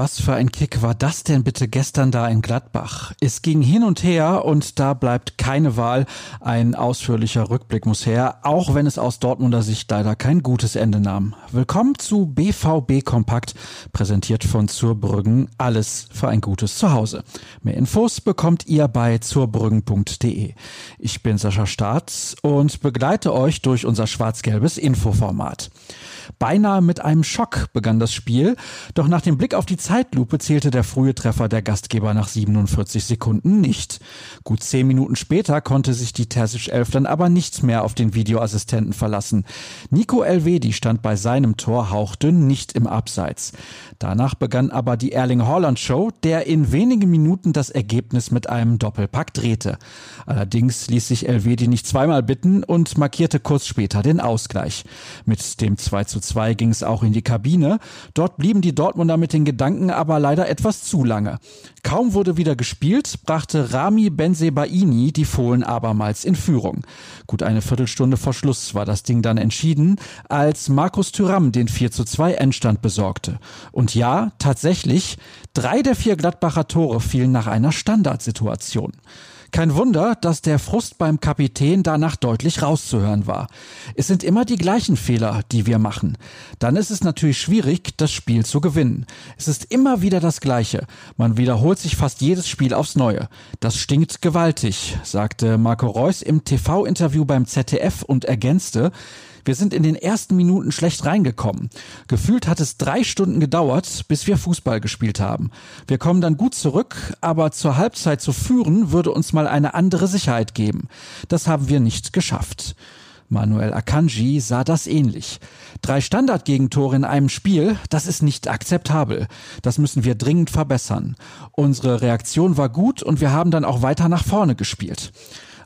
was für ein Kick war das denn bitte gestern da in Gladbach? Es ging hin und her und da bleibt keine Wahl. Ein ausführlicher Rückblick muss her, auch wenn es aus Dortmunder Sicht leider kein gutes Ende nahm. Willkommen zu BVB Kompakt, präsentiert von Zurbrüggen. Alles für ein gutes Zuhause. Mehr Infos bekommt ihr bei zurbrüggen.de. Ich bin Sascha Staats und begleite euch durch unser schwarz-gelbes Infoformat. Beinahe mit einem Schock begann das Spiel, doch nach dem Blick auf die Zeitlupe zählte der frühe Treffer der Gastgeber nach 47 Sekunden nicht. Gut zehn Minuten später konnte sich die Terzic Elf dann aber nicht mehr auf den Videoassistenten verlassen. Nico Elvedi stand bei seinem Tor hauchdünn nicht im Abseits. Danach begann aber die Erling Haaland Show, der in wenigen Minuten das Ergebnis mit einem Doppelpack drehte. Allerdings ließ sich Elvedi nicht zweimal bitten und markierte kurz später den Ausgleich. Mit dem 2 zu 2 ging es auch in die Kabine. Dort blieben die Dortmunder mit den Gedanken aber leider etwas zu lange. Kaum wurde wieder gespielt, brachte Rami Benzebaini die Fohlen abermals in Führung. Gut eine Viertelstunde vor Schluss war das Ding dann entschieden, als Markus Thüram den 4 zu 2 Endstand besorgte. Und ja, tatsächlich, drei der vier Gladbacher Tore fielen nach einer Standardsituation. Kein Wunder, dass der Frust beim Kapitän danach deutlich rauszuhören war. Es sind immer die gleichen Fehler, die wir machen. Dann ist es natürlich schwierig, das Spiel zu gewinnen. Es ist immer wieder das Gleiche. Man wiederholt sich fast jedes Spiel aufs Neue. Das stinkt gewaltig, sagte Marco Reus im TV-Interview beim ZDF und ergänzte, wir sind in den ersten Minuten schlecht reingekommen. Gefühlt hat es drei Stunden gedauert, bis wir Fußball gespielt haben. Wir kommen dann gut zurück, aber zur Halbzeit zu führen würde uns mal eine andere Sicherheit geben. Das haben wir nicht geschafft. Manuel Akanji sah das ähnlich. Drei Standardgegentore in einem Spiel, das ist nicht akzeptabel. Das müssen wir dringend verbessern. Unsere Reaktion war gut und wir haben dann auch weiter nach vorne gespielt.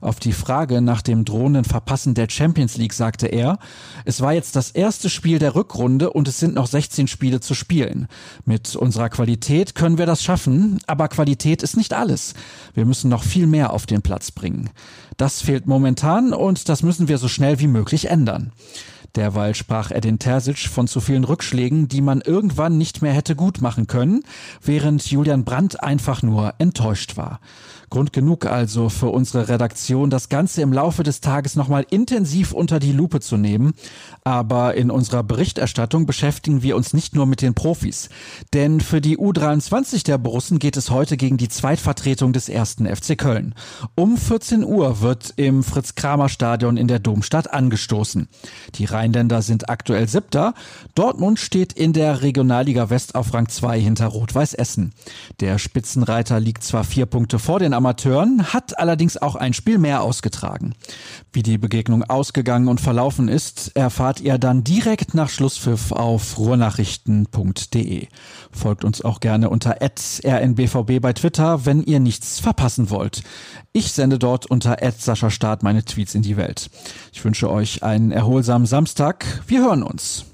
Auf die Frage nach dem drohenden Verpassen der Champions League sagte er, es war jetzt das erste Spiel der Rückrunde und es sind noch 16 Spiele zu spielen. Mit unserer Qualität können wir das schaffen, aber Qualität ist nicht alles. Wir müssen noch viel mehr auf den Platz bringen. Das fehlt momentan und das müssen wir so schnell wie möglich ändern. Derweil sprach Edin Terzic von zu vielen Rückschlägen, die man irgendwann nicht mehr hätte gut machen können, während Julian Brandt einfach nur enttäuscht war. Grund genug also für unsere Redaktion, das Ganze im Laufe des Tages nochmal intensiv unter die Lupe zu nehmen. Aber in unserer Berichterstattung beschäftigen wir uns nicht nur mit den Profis. Denn für die U23 der Borussen geht es heute gegen die Zweitvertretung des ersten FC Köln. Um 14 Uhr wird im Fritz-Kramer-Stadion in der Domstadt angestoßen. Die Rheinländer sind aktuell Siebter. Dortmund steht in der Regionalliga West auf Rang 2 hinter Rot-Weiß Essen. Der Spitzenreiter liegt zwar vier Punkte vor den Amateuren, hat allerdings auch ein Spiel mehr ausgetragen. Wie die Begegnung ausgegangen und verlaufen ist, erfahrt ihr dann direkt nach Schlusspfiff auf ruhrnachrichten.de. Folgt uns auch gerne unter rnbvb bei Twitter, wenn ihr nichts verpassen wollt. Ich sende dort unter Sascha Start meine Tweets in die Welt. Ich wünsche euch einen erholsamen Samstag. Wir hören uns.